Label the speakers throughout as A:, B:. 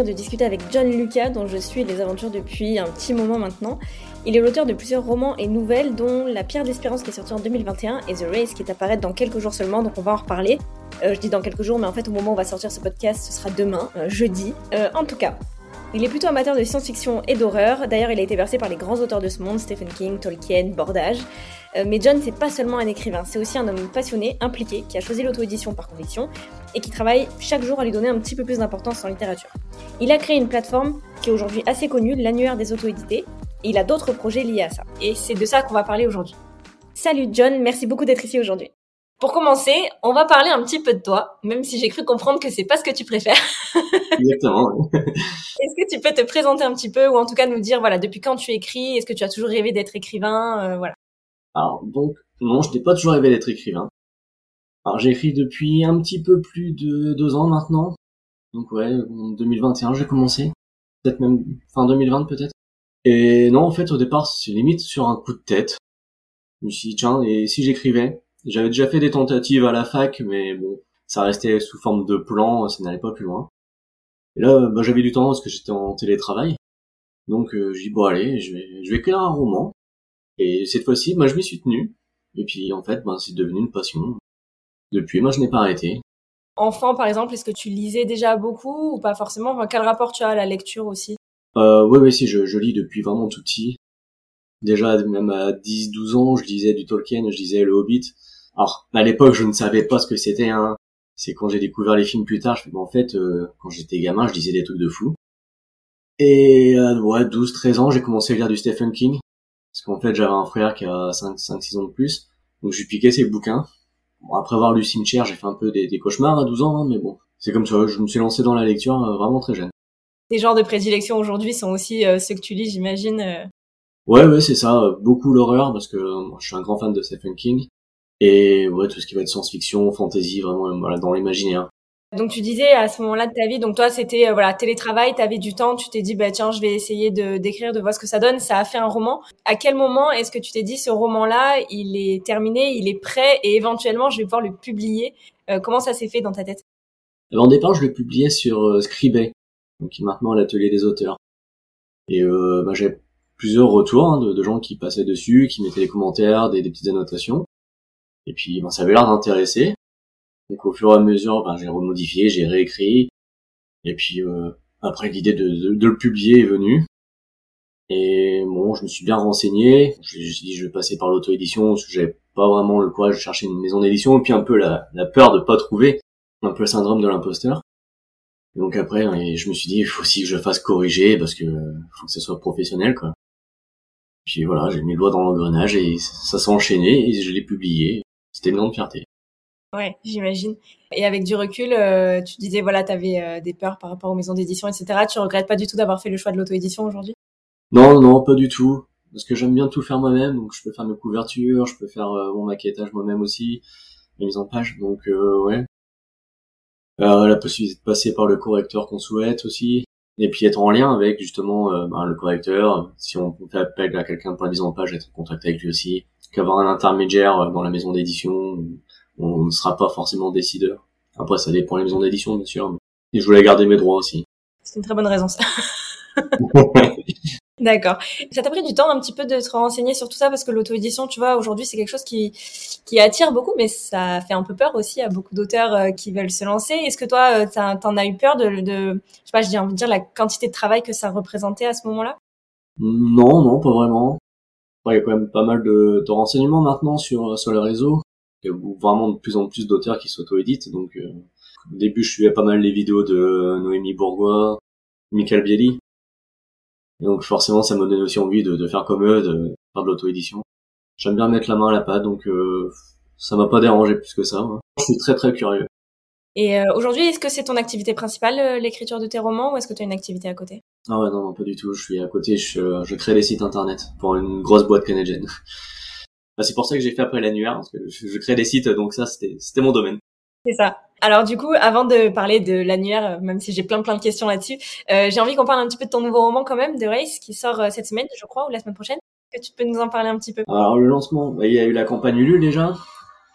A: de discuter avec John Lucas, dont je suis les aventures depuis un petit moment maintenant. Il est l'auteur de plusieurs romans et nouvelles, dont La Pierre d'Espérance qui est sortie en 2021 et The Race qui est à dans quelques jours seulement, donc on va en reparler. Euh, je dis dans quelques jours, mais en fait au moment où on va sortir ce podcast, ce sera demain, euh, jeudi. Euh, en tout cas, il est plutôt amateur de science-fiction et d'horreur. D'ailleurs, il a été versé par les grands auteurs de ce monde, Stephen King, Tolkien, Bordage. mais John, c'est pas seulement un écrivain, c'est aussi un homme passionné, impliqué, qui a choisi l'auto-édition par conviction et qui travaille chaque jour à lui donner un petit peu plus d'importance en littérature. Il a créé une plateforme qui est aujourd'hui assez connue, l'annuaire des auto-édités, il a d'autres projets liés à ça. Et c'est de ça qu'on va parler aujourd'hui. Salut John, merci beaucoup d'être ici aujourd'hui. Pour commencer, on va parler un petit peu de toi, même si j'ai cru comprendre que c'est pas ce que tu préfères.
B: Exactement.
A: est-ce que tu peux te présenter un petit peu, ou en tout cas nous dire, voilà, depuis quand tu écris, est-ce que tu as toujours rêvé d'être écrivain, euh, voilà.
B: Alors donc, non, je n'ai pas toujours rêvé d'être écrivain. Alors j'ai écrit depuis un petit peu plus de deux ans maintenant. Donc ouais, en 2021 j'ai commencé. Peut-être même fin 2020 peut-être. Et non, en fait, au départ, c'est limite sur un coup de tête. Je me suis dit, tiens, et si j'écrivais? J'avais déjà fait des tentatives à la fac, mais bon, ça restait sous forme de plan, ça n'allait pas plus loin. Et là, bah, j'avais du temps parce que j'étais en télétravail. Donc, euh, j'ai dit, bon, allez, je vais, je vais écrire un roman. Et cette fois-ci, bah, je m'y suis tenu. Et puis, en fait, bah, c'est devenu une passion. Depuis, moi, je n'ai pas arrêté.
A: Enfant, par exemple, est-ce que tu lisais déjà beaucoup ou pas forcément? Quel rapport tu as à la lecture aussi?
B: Euh, ouais, ouais, si, je, je lis depuis vraiment tout petit. Déjà, même à 10, 12 ans, je lisais du Tolkien, je lisais Le Hobbit. Alors, à l'époque, je ne savais pas ce que c'était, hein. C'est quand j'ai découvert les films plus tard, je fais, en fait, euh, quand j'étais gamin, je lisais des trucs de fou. Et, euh, ouais, 12, 13 ans, j'ai commencé à lire du Stephen King. Parce qu'en fait, j'avais un frère qui a 5, 5, 6 ans de plus. Donc, je lui piquais ses bouquins. Bon, après avoir lu Cimetière, j'ai fait un peu des, des cauchemars à 12 ans, hein, mais bon. C'est comme ça, je me suis lancé dans la lecture euh, vraiment très jeune
A: tes genres de prédilection aujourd'hui sont aussi euh, ceux que tu lis, j'imagine. Euh.
B: Ouais, ouais, c'est ça. Beaucoup l'horreur parce que moi, je suis un grand fan de Stephen King et ouais, tout ce qui va être science-fiction, fantasy, vraiment voilà dans l'imaginaire.
A: Donc tu disais à ce moment-là de ta vie, donc toi c'était euh, voilà télétravail, t'avais du temps, tu t'es dit bah tiens je vais essayer de d'écrire, de voir ce que ça donne. Ça a fait un roman. À quel moment est-ce que tu t'es dit ce roman-là, il est terminé, il est prêt et éventuellement je vais pouvoir le publier? Comment ça s'est fait dans ta tête?
B: Alors, Au départ je le publiais sur Scribet, qui est maintenant l'atelier des auteurs. Et euh, bah, j'ai plusieurs retours hein, de, gens qui passaient dessus, qui mettaient des commentaires, des, petites annotations. Et puis ben, ça avait l'air d'intéresser. Donc au fur et à mesure, ben, j'ai remodifié, j'ai réécrit. Et puis euh, après l'idée de, de, le publier est venue. Et bon, je me suis bien renseigné. Je me suis dit je vais passer par l'auto-édition parce que j'avais pas vraiment le courage de chercher une maison d'édition et puis un peu la, la peur de pas trouver, un peu le syndrome de l'imposteur donc après, je me suis dit, il faut aussi que je fasse corriger parce que faut que ça soit professionnel, quoi. Puis voilà, j'ai mis le doigt dans l'engrenage et ça s'est enchaîné et je l'ai publié. C'était une grande fierté.
A: Ouais, j'imagine. Et avec du recul, euh, tu disais, voilà, tu avais euh, des peurs par rapport aux maisons d'édition, etc. Tu regrettes pas du tout d'avoir fait le choix de l'auto-édition aujourd'hui?
B: Non, non, pas du tout. Parce que j'aime bien tout faire moi-même, donc je peux faire mes couvertures, je peux faire euh, mon maquettage moi-même aussi, mes mises en page. Donc ouais, euh, la possibilité de passer par le correcteur qu'on souhaite aussi, et puis être en lien avec justement euh, ben, le correcteur. Si on fait appel à quelqu'un pour la mise en page, être en contact avec lui aussi. Qu'avoir un intermédiaire euh, dans la maison d'édition, on ne sera pas forcément décideur. Après, ça dépend des maisons d'édition, bien sûr. Et je voulais garder mes droits aussi.
A: C'est une très bonne raison, ça. D'accord. Ça t'a pris du temps un petit peu de te renseigner sur tout ça parce que l'auto-édition, tu vois, aujourd'hui, c'est quelque chose qui, qui attire beaucoup, mais ça fait un peu peur aussi à beaucoup d'auteurs euh, qui veulent se lancer. Est-ce que toi, euh, t'en as eu peur de, de, je sais pas, j'ai envie de dire la quantité de travail que ça représentait à ce moment-là?
B: Non, non, pas vraiment. il y a quand même pas mal de, de renseignements maintenant sur sur les réseaux. Il y a vraiment de plus en plus d'auteurs qui s'auto-éditent. Donc, euh, au début, je suivais pas mal les vidéos de Noémie Bourgois, Michael Bieli, donc forcément, ça me donne aussi envie de, faire comme eux, de faire de l'auto-édition. J'aime bien mettre la main à la pâte, donc euh, ça m'a pas dérangé plus que ça. Je suis très très curieux.
A: Et euh, aujourd'hui, est-ce que c'est ton activité principale, euh, l'écriture de tes romans, ou est-ce que tu as une activité à côté?
B: Ah ouais, non, non, pas du tout. Je suis à côté, je, je crée des sites internet pour une grosse boîte canadienne. Bah, c'est pour ça que j'ai fait après l'annuaire, parce que je, je crée des sites, donc ça, c'était mon domaine.
A: C'est ça. Alors du coup, avant de parler de l'annuaire, même si j'ai plein plein de questions là-dessus, euh, j'ai envie qu'on parle un petit peu de ton nouveau roman quand même, The Race, qui sort euh, cette semaine, je crois, ou la semaine prochaine. Que tu peux nous en parler un petit peu?
B: Alors le lancement, bah, il y a eu la campagne Ulule déjà,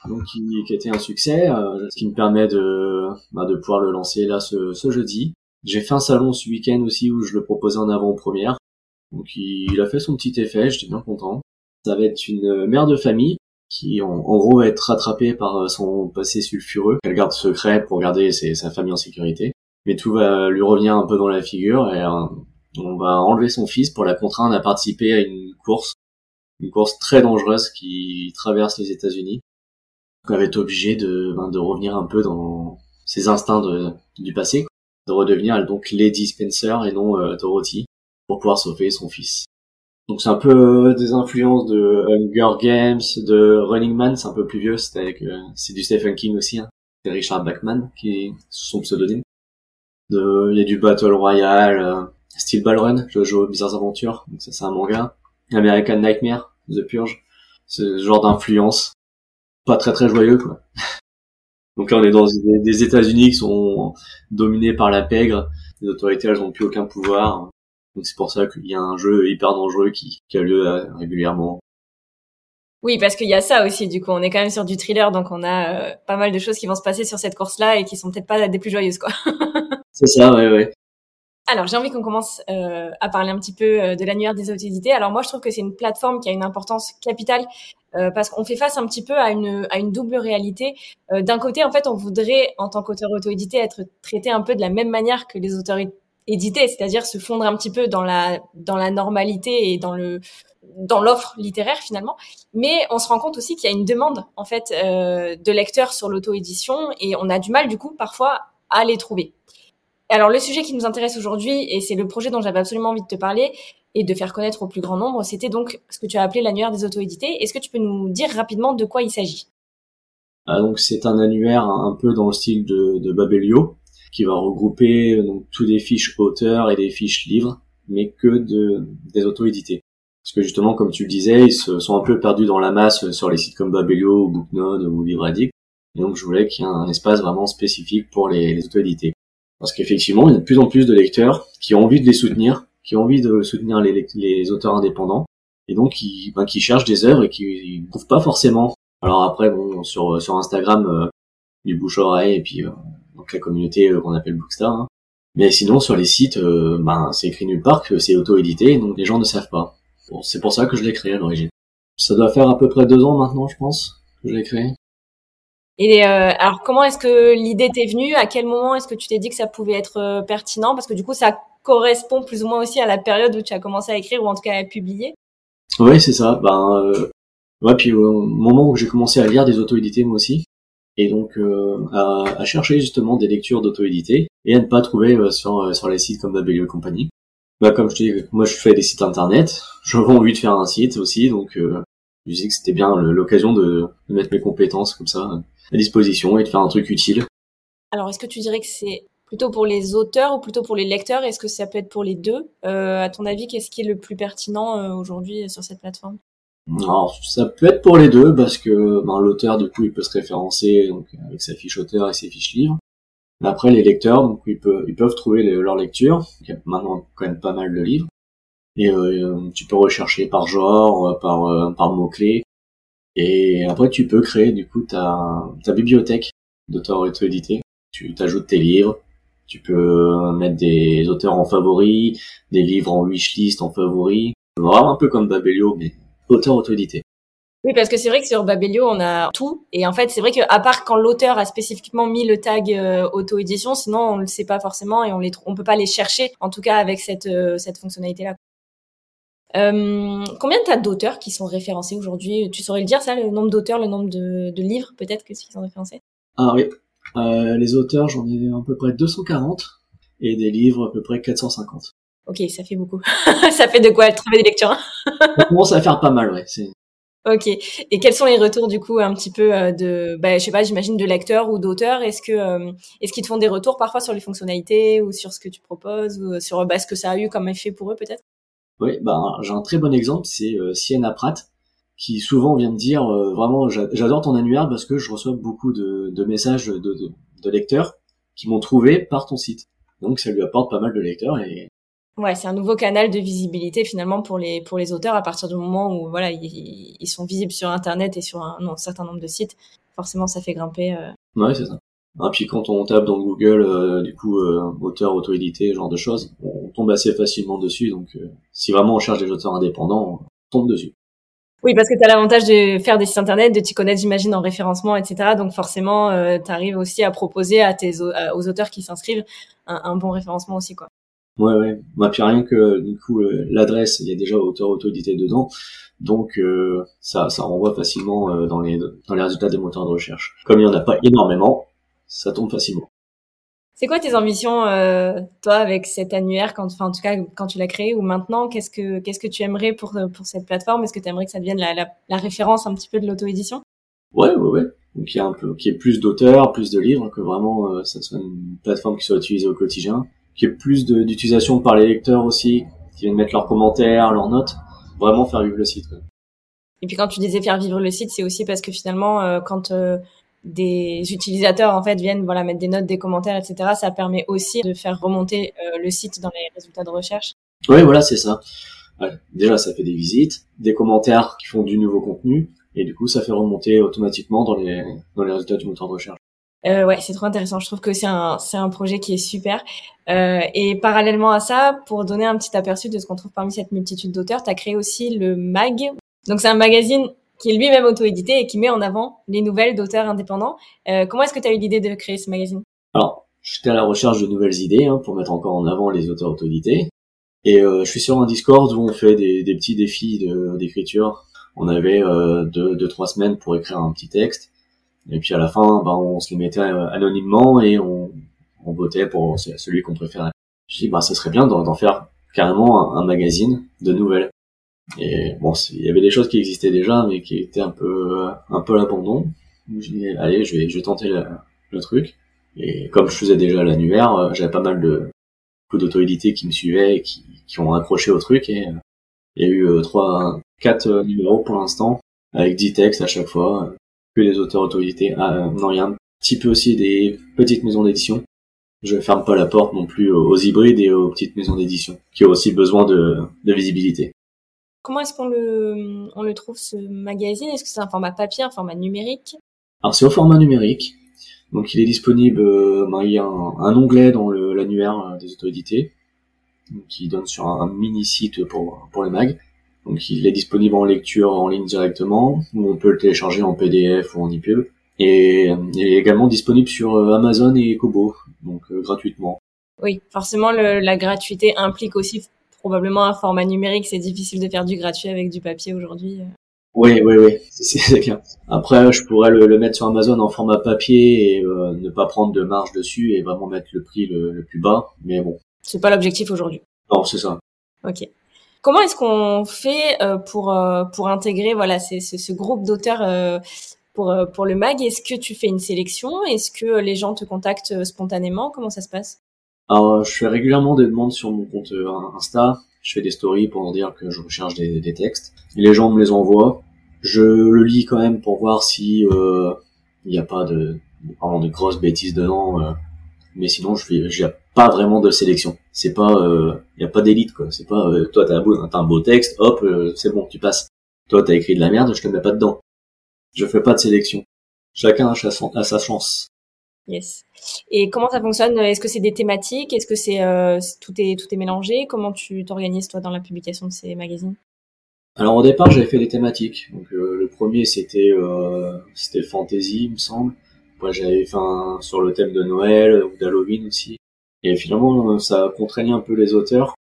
B: donc qui, qui a été un succès, euh, ce qui me permet de, bah, de pouvoir le lancer là ce, ce jeudi. J'ai fait un salon ce week-end aussi où je le proposais en avant-première. Donc il a fait son petit effet, j'étais bien content. Ça va être une mère de famille qui en, gros va être rattrapée par son passé sulfureux, qu'elle garde secret pour garder sa famille en sécurité. Mais tout va lui revenir un peu dans la figure et euh, on va enlever son fils pour la contraindre à participer à une course, une course très dangereuse qui traverse les États-Unis. Elle va être obligée de, ben, de revenir un peu dans ses instincts du passé, de redevenir donc Lady Spencer et non euh, Dorothy pour pouvoir sauver son fils. Donc c'est un peu des influences de Hunger Games, de Running Man, c'est un peu plus vieux, c'est avec euh, c'est du Stephen King aussi, hein. c'est Richard Bachman qui son pseudonyme. De, il y a du Battle Royale, euh, Steel Ball Run, aux Bizarres Aventures, donc ça c'est un manga. American Nightmare, The Purge, ce genre d'influence, pas très très joyeux quoi. donc là on est dans des, des États-Unis qui sont dominés par la pègre, les autorités elles ont plus aucun pouvoir donc c'est pour ça qu'il y a un jeu hyper dangereux qui, a lieu euh, régulièrement.
A: Oui, parce qu'il y a ça aussi. Du coup, on est quand même sur du thriller, donc on a euh, pas mal de choses qui vont se passer sur cette course-là et qui sont peut-être pas des plus joyeuses, quoi.
B: c'est ça, ouais, ouais.
A: Alors, j'ai envie qu'on commence euh, à parler un petit peu de l'annuaire des autorités. Alors moi, je trouve que c'est une plateforme qui a une importance capitale parce qu'on fait face un petit peu à une, à une double réalité. D'un côté, en fait, on voudrait, en tant qu'auteur auto-édité, être traité un peu de la même manière que les autorités éditer, c'est-à-dire se fondre un petit peu dans la dans la normalité et dans le dans l'offre littéraire finalement. Mais on se rend compte aussi qu'il y a une demande en fait euh, de lecteurs sur l'auto-édition et on a du mal du coup parfois à les trouver. Alors le sujet qui nous intéresse aujourd'hui et c'est le projet dont j'avais absolument envie de te parler et de faire connaître au plus grand nombre, c'était donc ce que tu as appelé l'annuaire des auto-édités. Est-ce que tu peux nous dire rapidement de quoi il s'agit?
B: Ah, donc c'est un annuaire un peu dans le style de, de Babelio, qui va regrouper euh, donc tous des fiches auteurs et des fiches livres, mais que de des auto-édités. Parce que justement, comme tu le disais, ils se sont un peu perdus dans la masse sur les sites comme Babelio ou Booknode ou Livre Et donc, je voulais qu'il y ait un espace vraiment spécifique pour les, auto-édités. Parce qu'effectivement, il y a de plus en plus de lecteurs qui ont envie de les soutenir, qui ont envie de soutenir les, les auteurs indépendants, et donc qui, ben, qui cherchent des œuvres et qui ne trouvent pas forcément. Alors après, bon, sur, sur Instagram, euh, du bouche-oreille, et puis euh, donc la communauté euh, qu'on appelle Bookstar. Hein. Mais sinon, sur les sites, euh, ben, c'est écrit nulle part que c'est auto-édité, donc les gens ne savent pas. Bon, c'est pour ça que je l'ai créé à l'origine. Ça doit faire à peu près deux ans maintenant, je pense, que je l'ai créé.
A: Et euh, alors, comment est-ce que l'idée t'est venue? À quel moment est-ce que tu t'es dit que ça pouvait être pertinent? Parce que du coup, ça correspond plus ou moins aussi à la période où tu as commencé à écrire ou en tout cas à publier.
B: Oui, c'est ça. Ben, euh... ouais, puis au moment où j'ai commencé à lire des auto-édités moi aussi, et donc euh, à, à, chercher justement des lectures d'auto-édité et à ne pas trouver euh, sur, euh, sur les sites comme Babelio et compagnie. Bah, comme je te dis, moi je fais des sites internet, vends envie de faire un site aussi, donc euh, je disais que c'était bien l'occasion de, de, mettre mes compétences comme ça à disposition et de faire un truc utile.
A: Alors est-ce que tu dirais que c'est plutôt pour les auteurs ou plutôt pour les lecteurs? Est-ce que ça peut être pour les deux? Euh, À ton avis, qu'est-ce qui est le plus pertinent aujourd'hui sur cette plateforme?
B: Alors, ça peut être pour les deux parce que ben, l'auteur du coup il peut se référencer donc avec sa fiche auteur et ses fiches livres. Après les lecteurs donc ils peuvent ils peuvent trouver leur lecture. Il y a maintenant quand même pas mal de livres et euh, tu peux rechercher par genre, euh, par euh, par mots clés et après tu peux créer du coup ta ta bibliothèque d'auteurs auto-édités. Tu t'ajoutes tes livres, tu peux mettre des auteurs en favoris, des livres en wishlist en favoris. Vraiment un peu comme Babelio mais auteur auto-édité.
A: Oui, parce que c'est vrai que sur Babelio, on a tout. Et en fait, c'est vrai qu'à part quand l'auteur a spécifiquement mis le tag euh, auto-édition, sinon on le sait pas forcément et on les on peut pas les chercher, en tout cas avec cette, euh, cette fonctionnalité-là. Euh, combien t'as d'auteurs qui sont référencés aujourd'hui? Tu saurais le dire, ça, le nombre d'auteurs, le nombre de, de livres peut-être que qui sont référencés?
B: Ah oui, euh, les auteurs, j'en ai à peu près 240 et des livres à peu près 450.
A: Ok, ça fait beaucoup. ça fait de quoi trouver des lectures.
B: ça commence à faire pas mal, ouais.
A: Ok. Et quels sont les retours du coup un petit peu euh, de, bah, je sais pas, j'imagine de lecteurs ou d'auteurs? Est-ce que, euh, est-ce qu'ils te font des retours parfois sur les fonctionnalités ou sur ce que tu proposes ou sur bah, ce que ça a eu comme effet pour eux peut-être?
B: Oui, bah j'ai un très bon exemple, c'est euh, Sienna Pratt qui souvent vient me dire vraiment j'adore ton annuaire parce que je reçois beaucoup de, de messages de, de, de lecteurs qui m'ont trouvé par ton site. Donc ça lui apporte pas mal de lecteurs et
A: Ouais, c'est un nouveau canal de visibilité finalement pour les pour les auteurs à partir du moment où voilà ils, ils sont visibles sur internet et sur un, certain nombre de sites. Forcément, ça fait grimper. Euh...
B: Ouais, c'est ça. Et puis quand on tape dans Google, du coup, auteur auto-édité, genre de choses, on tombe assez facilement dessus. Donc, si vraiment on cherche des auteurs indépendants, on tombe dessus.
A: Oui, parce que tu as l'avantage de faire des sites internet, de t'y connaître, j'imagine, en référencement, etc. Donc forcément, euh, tu arrives aussi à proposer à tes aux auteurs qui s'inscrivent un, bon référencement aussi, quoi.
B: Ouais, ouais. Bah, puis rien que du coup euh, l'adresse, il y a déjà auteur auto-édité dedans, donc euh, ça, ça renvoie facilement euh, dans les dans les résultats des moteurs de recherche. Comme il y en a pas énormément, ça tombe facilement.
A: C'est quoi tes ambitions, euh, toi, avec cet annuaire, quand, enfin, en tout cas, quand tu l'as créé ou maintenant, qu'est-ce que, qu'est-ce que tu aimerais pour, pour cette plateforme? Est-ce que tu aimerais que ça devienne la, la, la référence un petit peu de l'auto-édition?
B: Ouais, ouais, ouais. Donc, il y a un peu, qu'il y ait plus d'auteurs, plus de livres, que vraiment, euh, ça soit une plateforme qui soit utilisée au quotidien, qu'il y ait plus d'utilisation par les lecteurs aussi, qui viennent mettre leurs commentaires, leurs notes, vraiment faire vivre le site.
A: Et puis quand tu disais faire vivre le site, c'est aussi parce que finalement, euh, quand euh, des utilisateurs en fait viennent voilà mettre des notes, des commentaires, etc. Ça permet aussi de faire remonter euh, le site dans les résultats de recherche.
B: Oui, voilà, c'est ça. déjà, ça fait des visites, des commentaires qui font du nouveau contenu, et du coup, ça fait remonter automatiquement dans les dans les résultats du moteur de recherche.
A: Euh, ouais, c'est trop intéressant. Je trouve que c'est un c'est un projet qui est super. Euh, et parallèlement à ça, pour donner un petit aperçu de ce qu'on trouve parmi cette multitude d'auteurs, tu as créé aussi le Mag. Donc c'est un magazine qui est lui-même auto-édité et qui met en avant les nouvelles d'auteurs indépendants. Euh, comment est-ce que tu as eu l'idée de créer ce magazine?
B: Alors, j'étais à la recherche de nouvelles idées hein, pour mettre encore en avant les auteurs auto-édités. Et euh, je suis sur un Discord où on fait des, des petits défis d'écriture. On avait euh, deux, deux, trois semaines pour écrire un petit texte. Et puis à la fin, bah, on se les mettait euh, anonymement et on, on votait pour celui qu'on préférait. Je dis, bah, ça serait bien d'en faire carrément un magazine de nouvelles. Et bon, il y avait des choses qui existaient déjà, mais qui étaient un peu, un peu à l'abandon. J'ai dit, allez, je vais, je vais tenter le, truc. Et comme je faisais déjà l'annuaire, euh, j'avais pas mal de coups d'auto-édité qui me suivaient et qui, qui ont accroché au truc. Et euh, il y a eu trois, quatre numéros pour l'instant, avec dix textes à chaque fois, que des auteurs auto-édités. Ah, non, il y a un petit peu aussi des petites maisons d'édition. Je ferme pas la porte non plus aux hybrides et aux petites maisons d'édition, qui ont aussi besoin de, de visibilité.
A: Comment est-ce qu'on le, on le trouve ce magazine? Est-ce que c'est un format papier, un format numérique?
B: Alors c'est au format numérique. Donc il est disponible, euh, ben, il y a un, onglet dans l'annuaire euh, des auto-édités qui donne sur un, mini site pour, pour les mag. Donc il est disponible en lecture en ligne directement, ou on peut le télécharger en PDF ou en EPUB. Et euh, il est également disponible sur Amazon et Kobo, donc gratuitement.
A: Oui, forcément le, la gratuité implique aussi probablement un format numérique, c'est difficile de faire du gratuit avec du papier aujourd'hui.
B: Oui, oui, oui, c'est clair. Après, je pourrais le, mettre sur Amazon en format papier et euh, ne pas prendre de marge dessus et vraiment mettre le prix le, plus bas. Mais bon.
A: C'est pas l'objectif aujourd'hui.
B: Non, c'est ça.
A: Ok. Comment est-ce qu'on fait euh, pour euh, pour intégrer voilà ce, ce groupe d'auteurs pour pour le mag? Est-ce que tu fais une sélection? Est-ce que les gens te contactent spontanément? Comment ça se passe?
B: Alors, je fais régulièrement des demandes sur mon compte euh, Insta. Je fais des stories pour dire que je recherche des, des textes. les gens me les envoient. Je le lis quand même pour voir si euh, il n'y a pas de de grosses bêtises dedans. Euh. Mais sinon, je fais, j'ai pas vraiment de sélection. C'est pas, il y a pas d'élite quoi. C'est pas, toi t'as un beau, un beau texte, hop, c'est bon, tu passes. Toi t'as écrit de la merde, je te mets pas dedans. Je fais pas de sélection. Chacun a sa chance.
A: Yes. Et comment ça fonctionne? Est-ce que c'est des thématiques? Est-ce que c'est euh, tout est tout est mélangé? Comment tu t'organises toi dans la publication de ces magazines?
B: Alors au départ, j'avais fait des thématiques. Donc euh, le premier c'était euh, c'était fantasy, il me semble. J'avais fait un sur le thème de Noël ou d'Halloween aussi. Et finalement, ça contraignait un peu les auteurs.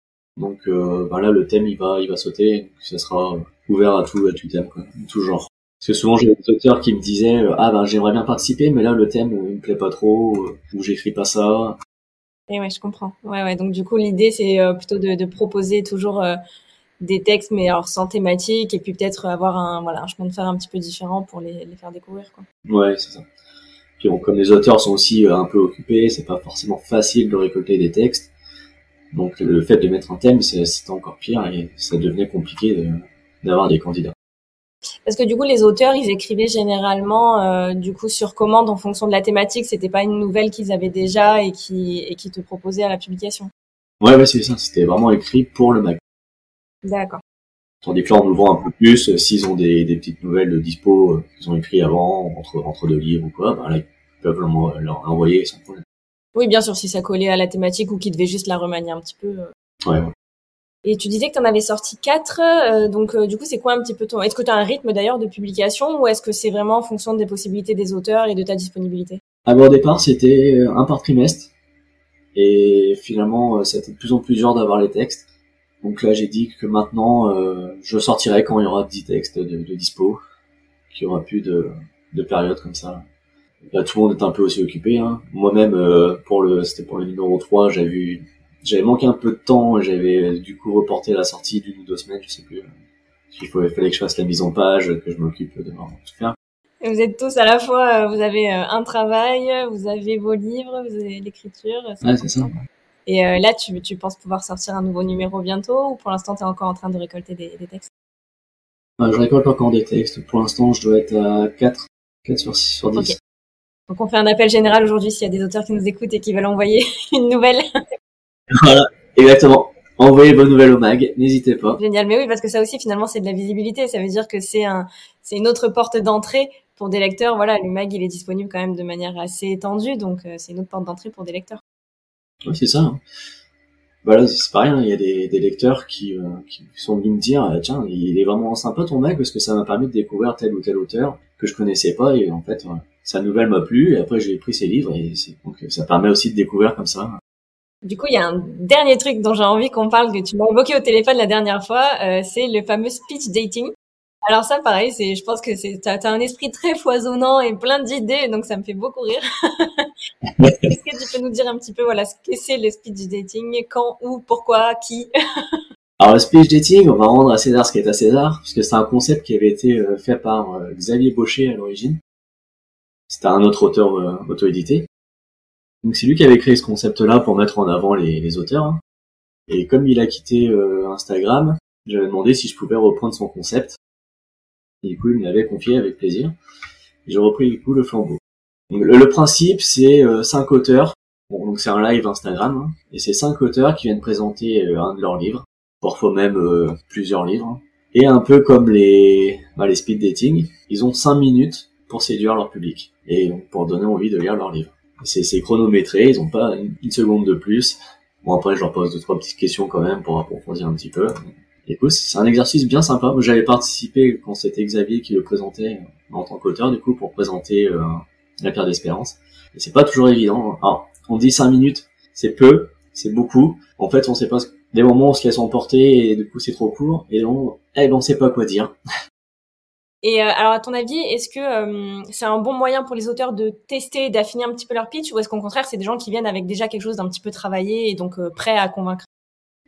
B: Donc ben là, le thème il va il va sauter. ça sera ouvert à tout à tout thème, quoi, tout genre. Parce que souvent j'ai des auteurs qui me disaient euh, ah ben j'aimerais bien participer mais là le thème euh, il me plaît pas trop euh, ou j'écris pas ça.
A: Et ouais je comprends. Ouais ouais donc du coup l'idée c'est plutôt de, de, proposer toujours des textes mais alors sans thématique et puis peut-être avoir un voilà un chemin de faire un petit peu différent pour les, les faire découvrir quoi.
B: Ouais c'est ça. Puis comme les auteurs sont aussi un peu occupés c'est pas forcément facile de récolter des textes donc le fait de mettre un thème c'est encore pire et ça devenait compliqué d'avoir des candidats.
A: Parce que du coup, les auteurs, ils écrivaient généralement euh, du coup sur commande en fonction de la thématique. C'était pas une nouvelle qu'ils avaient déjà et qui et qui te proposaient à la publication.
B: Ouais, ouais, c'est ça. C'était vraiment écrit pour le mag.
A: D'accord.
B: Tandis que là, on nous vend un peu plus. Euh, s'ils ont des, des petites nouvelles de dispo euh, qu'ils ont écrit avant, entre entre deux livres ou quoi, ben là, peuvent l'envoyer sans problème.
A: Oui, bien sûr, si ça collait à la thématique ou qu'ils devaient juste la remanier un petit peu.
B: Ouais, ouais.
A: Et tu disais que tu en avais sorti quatre, euh, donc euh, du coup c'est quoi un petit peu ton... Est-ce que tu as un rythme d'ailleurs de publication ou est-ce que c'est vraiment en fonction des possibilités des auteurs et de ta disponibilité?
B: Ah Au départ c'était euh, un par trimestre et finalement c'était de plus en plus dur d'avoir les textes. Donc là j'ai dit que maintenant je sortirai quand il y aura 10 textes de, de dispo, qu'il y aura plus de, de périodes comme ça. Là, tout le monde est un peu aussi occupé. Hein. Moi-même, pour le, c'était pour le numéro 3, j'avais manqué un peu de temps, j'avais du coup reporté la sortie d'une ou deux semaines, je sais plus. Il fallait que je fasse la mise en page, que je m'occupe de tout faire.
A: Et vous êtes tous à la fois, euh, vous avez euh, un travail, vous avez vos livres, vous avez l'écriture.
B: Ouais, c'est ça.
A: Et euh, là, tu, tu penses pouvoir sortir un nouveau numéro bientôt ou pour l'instant, tu es encore en train de récolter des, des textes?
B: Je récolte encore des textes. Pour l'instant, je dois être à 4, 4 sur, 6, sur 10.
A: Donc on fait un appel général aujourd'hui s'il y a des auteurs qui nous écoutent et qui veulent envoyer une nouvelle.
B: Voilà, exactement. Envoyez vos nouvelles au mag, n'hésitez pas.
A: Génial, mais oui, parce que ça aussi, finalement, c'est de la visibilité. Ça veut dire que c'est un, c'est une autre porte d'entrée pour des lecteurs. Voilà, le mag, il est disponible quand même de manière assez étendue, donc euh, c'est une autre porte d'entrée pour des lecteurs.
B: Oui, c'est ça. Hein. Voilà, c'est pas rien. Il y a des, des lecteurs qui, euh, qui sont venus me dire, euh, tiens, il est vraiment sympa ton mag parce que ça m'a permis de découvrir tel ou tel auteur que je connaissais pas et en fait, sa nouvelle m'a plu et après j'ai pris ses livres et donc ça permet aussi de découvrir comme ça
A: du coup, il y a un dernier truc dont j'ai envie qu'on parle, que tu m'as évoqué au téléphone la dernière fois, euh, c'est le fameux speech dating. Alors ça, pareil, c'est, je pense que c'est, t'as, as un esprit très foisonnant et plein d'idées, donc ça me fait beaucoup rire. Est-ce que tu peux nous dire un petit peu, voilà, ce que c'est le speech dating, quand, où, pourquoi, qui
B: Alors le speech dating, on va rendre à César ce qui est à César, parce que c'est un concept qui avait été euh, fait par euh, Xavier Baucher à l'origine. C'était un autre auteur auto-édité. Donc c'est lui qui avait créé ce concept-là pour mettre en avant les, auteurs. Hein. Et comme il a quitté euh, Instagram, j'avais demandé si je pouvais reprendre son concept. Et du coup, il me l'avait confié avec plaisir. J'ai repris du coup le flambeau. Le, principe, c'est euh, cinq auteurs. donc c'est un live Instagram. Hein. et c'est cinq auteurs qui viennent présenter euh, un de leurs livres. Parfois même plusieurs livres. Hein. Et un peu comme les, bah, les speed dating, ils ont cinq minutes pour séduire leur public. Et donc pour donner envie de lire leur livre. C'est chronométré, ils ont pas une, seconde de plus. Bon après je leur pose deux trois petites questions quand même pour approfondir un petit peu. Écoute, c'est un exercice bien sympa. J'avais participé quand c'était Xavier qui le présentait en tant qu'auteur du coup pour présenter euh, la pierre d'espérance. Et c'est pas toujours évident. Alors on dit cinq minutes, c'est peu, c'est beaucoup. En fait on sait pas des moments où on se laisse emporter et du coup c'est trop court et on, eh ben, on sait pas quoi dire.
A: Et euh, alors, à ton avis, est-ce que euh, c'est un bon moyen pour les auteurs de tester, d'affiner un petit peu leur pitch, ou est-ce qu'au contraire, c'est des gens qui viennent avec déjà quelque chose d'un petit peu travaillé et donc euh, prêts à convaincre?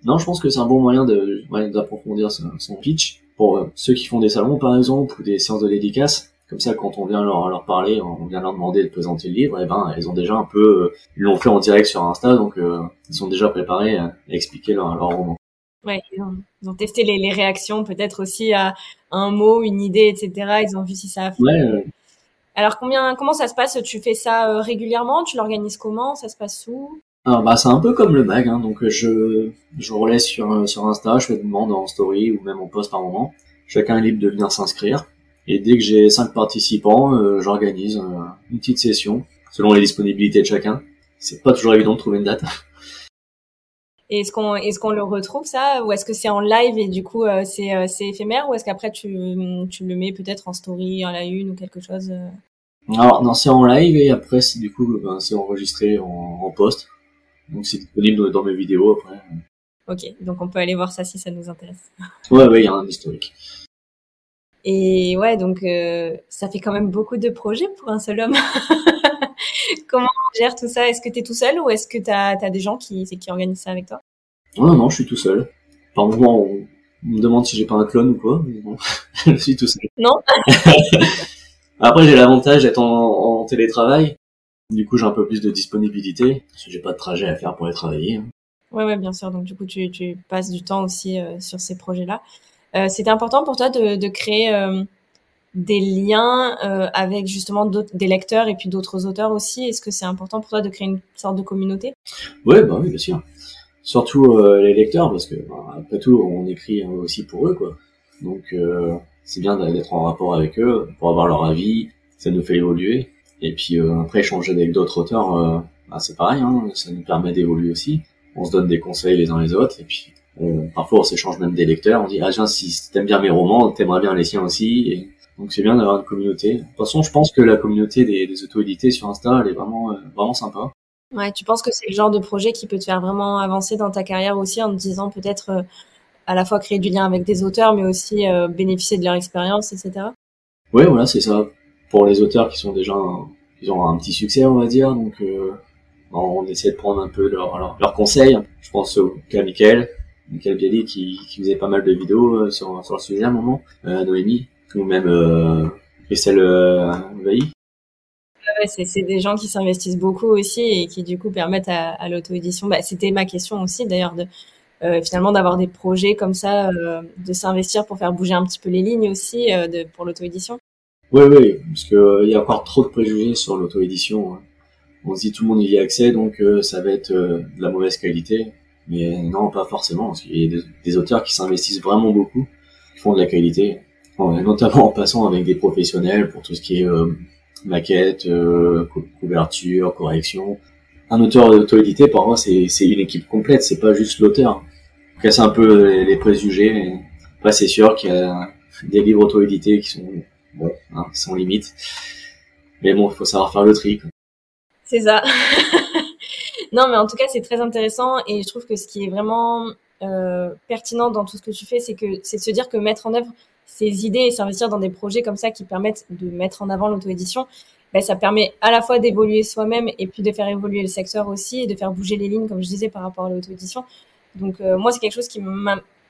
B: Non, je pense que c'est un bon moyen de d'approfondir son, pitch pour ceux qui font des salons, par exemple, ou des séances de dédicace. Comme ça, quand on vient leur, leur parler, on vient leur demander de présenter le livre, et eh ben, ils ont déjà un peu, ils l'ont fait en direct sur Insta, donc ils sont déjà préparés à expliquer leur, leur roman.
A: Ouais, ils ont, testé les, les réactions, peut-être aussi à un mot, une idée, etc. Ils ont vu si ça a fait.
B: Ouais,
A: Alors combien, comment ça se passe? Tu fais ça euh, régulièrement? Tu l'organises comment? Ça se passe où?
B: Alors bah c'est un peu comme le mag, hein, donc je je relais sur sur Insta, je fais des demandes en story ou même en post par moment. Chacun est libre de venir s'inscrire. Et dès que j'ai cinq participants, euh, j'organise euh, une petite session selon les disponibilités de chacun. C'est pas toujours évident de trouver une date.
A: est-ce qu'on est-ce qu'on le retrouve ça? Ou est-ce que c'est en live et du coup euh, c'est c'est éphémère? Ou est-ce qu'après tu tu le mets peut-être en story en la une ou quelque chose?
B: Alors non, c'est en live et après c'est du coup ben, c'est enregistré en, en post. Donc c'est disponible dans mes vidéos après.
A: Ok, donc on peut aller voir ça si ça nous intéresse.
B: Ouais, ouais, il y a un historique.
A: Et ouais, donc ça fait quand même beaucoup de projets pour un seul homme. Comment on gère tout ça? Est-ce que tu es tout seul ou est-ce que tu as, des gens qui, qui organisent ça avec toi?
B: Non, non, je suis tout seul. Par moment, on, me demande si j'ai pas un clone ou quoi. non, je suis tout seul.
A: Non
B: Après, j'ai l'avantage d'être en, télétravail. Du coup, j'ai un peu plus de disponibilité parce que j'ai pas de trajet à faire pour aller travailler. Hein.
A: Ouais, ouais, bien sûr. Donc, du coup, tu, tu passes du temps aussi euh, sur ces projets-là. Euh, C'était important pour toi de, créer euh, des liens euh, avec justement des lecteurs et puis d'autres auteurs aussi? Est-ce que c'est important pour toi de créer une sorte de communauté?
B: Ouais, bah oui, bien sûr. Surtout les lecteurs, parce que bah, après tout, on écrit aussi pour eux, quoi. Donc c'est bien d'être en rapport avec eux pour avoir leur avis. Ça nous fait évoluer. Et puis après échanger avec d'autres auteurs, bah, c'est pareil, hein, ça nous permet d'évoluer aussi. On se donne des conseils les uns les autres et puis on, parfois on s'échange même des lecteurs. On dit ah tiens si t'aimes bien mes romans, t'aimerais bien les siens aussi. Et donc c'est bien d'avoir une communauté. De toute façon, je pense que la communauté des, des auto-édités sur Insta, elle est vraiment euh, vraiment sympa.
A: Ouais, tu penses que c'est le genre de projet qui peut te faire vraiment avancer dans ta carrière aussi en te disant peut-être euh, à la fois créer du lien avec des auteurs, mais aussi euh, bénéficier de leur expérience, etc.
B: Oui, voilà, c'est ça. Pour les auteurs qui sont déjà, ils ont un petit succès, on va dire, donc on essaie de prendre un peu leurs leur, conseils. Je pense au cas Michael, Michael Bialy qui, qui faisait pas mal de vidéos sur, sur le sujet à un moment, euh, Noémie, ou même euh, Christelle euh, Vailly.
A: Ouais, c'est des gens qui s'investissent beaucoup aussi et qui du coup permettent à, à l'auto-édition. Bah, C'était ma question aussi d'ailleurs de euh, finalement d'avoir des projets comme ça, euh, de s'investir pour faire bouger un petit peu les lignes aussi euh, de, pour l'auto-édition.
B: Oui, oui, parce que il y a encore trop de préjugés sur l'auto-édition. Hein. On se dit tout le monde y a accès, donc ça va être de la mauvaise qualité. Mais non, pas forcément. Parce qu'il y a des, auteurs qui s'investissent vraiment beaucoup, qui font de la qualité notamment en passant avec des professionnels pour tout ce qui est euh, maquette, euh, couverture, correction. Un auteur auto-édité, pour moi, c'est, une équipe complète, c'est pas juste l'auteur. Casse un peu les, préjugés. Après, c'est sûr qu'il y a des livres auto-édités qui sont, bon, hein, sans limite. Mais bon, il faut savoir faire le tri.
A: C'est ça. non, mais en tout cas, c'est très intéressant et je trouve que ce qui est vraiment euh, pertinent dans tout ce que tu fais, c'est que c'est de se dire que mettre en œuvre ces idées et s'investir dans des projets comme ça qui permettent de mettre en avant l'auto-édition, ben, ça permet à la fois d'évoluer soi-même et puis de faire évoluer le secteur aussi et de faire bouger les lignes, comme je disais, par rapport à l'auto-édition. Donc euh, moi, c'est quelque chose qui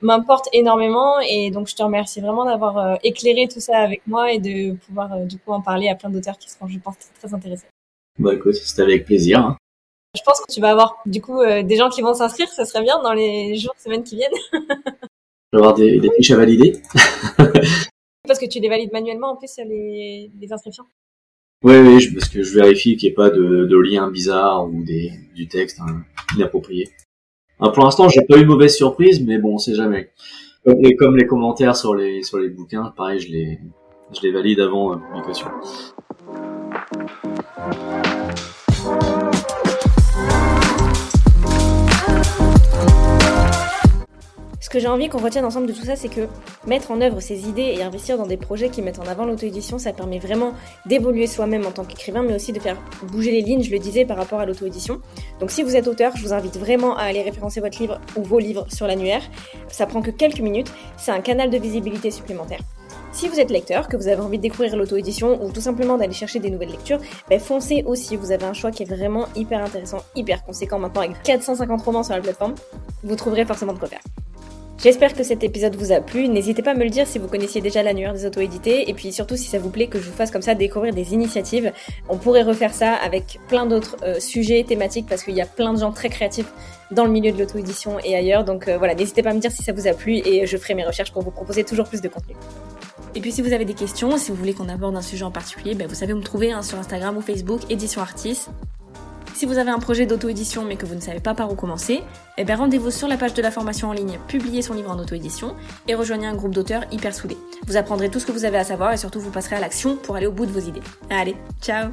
A: m'importe énormément et donc je te remercie vraiment d'avoir euh, éclairé tout ça avec moi et de pouvoir euh, du coup en parler à plein d'auteurs qui seront, je pense, très, intéressés.
B: Bah écoute, c'était avec plaisir. Hein.
A: Je pense que tu vas avoir du coup des gens qui vont s'inscrire, ça serait bien dans les jours, semaines qui viennent.
B: avoir des, des fiches à valider.
A: parce que tu les valides manuellement en plus les, les inscriptions.
B: Oui, oui, parce que je vérifie qu'il n'y ait pas de, de lien bizarre ou des, du texte hein, inapproprié. Alors, pour l'instant, j'ai pas eu de mauvaise surprise, mais bon, on sait jamais. Comme les, comme les commentaires sur les sur les bouquins, pareil, je les je les valide avant euh, publication.
A: Que j'ai envie qu'on retienne ensemble de tout ça, c'est que mettre en œuvre ses idées et investir dans des projets qui mettent en avant l'auto-édition, ça permet vraiment d'évoluer soi-même en tant qu'écrivain, mais aussi de faire bouger les lignes, je le disais, par rapport à l'auto-édition. Donc si vous êtes auteur, je vous invite vraiment à aller référencer votre livre ou vos livres sur l'annuaire. Ça prend que quelques minutes, c'est un canal de visibilité supplémentaire. Si vous êtes lecteur, que vous avez envie de découvrir l'auto-édition ou tout simplement d'aller chercher des nouvelles lectures, ben foncez aussi, vous avez un choix qui est vraiment hyper intéressant, hyper conséquent maintenant avec 450 romans sur la plateforme. Vous trouverez forcément de quoi faire. J'espère que cet épisode vous a plu. N'hésitez pas à me le dire si vous connaissiez déjà l'annuaire des auto-édités et puis surtout si ça vous plaît que je vous fasse comme ça découvrir des initiatives. On pourrait refaire ça avec plein d'autres euh, sujets thématiques parce qu'il y a plein de gens très créatifs dans le milieu de l'auto-édition et ailleurs. Donc euh, voilà, n'hésitez pas à me dire si ça vous a plu et je ferai mes recherches pour vous proposer toujours plus de contenu. Et puis si vous avez des questions, si vous voulez qu'on aborde un sujet en particulier, ben, vous savez où me trouver hein, sur Instagram ou Facebook, Édition Artis. Si vous avez un projet d'auto-édition mais que vous ne savez pas par où commencer, eh bien rendez-vous sur la page de la formation en ligne Publier son livre en auto-édition et rejoignez un groupe d'auteurs hyper soudés. Vous apprendrez tout ce que vous avez à savoir et surtout vous passerez à l'action pour aller au bout de vos idées. Allez, ciao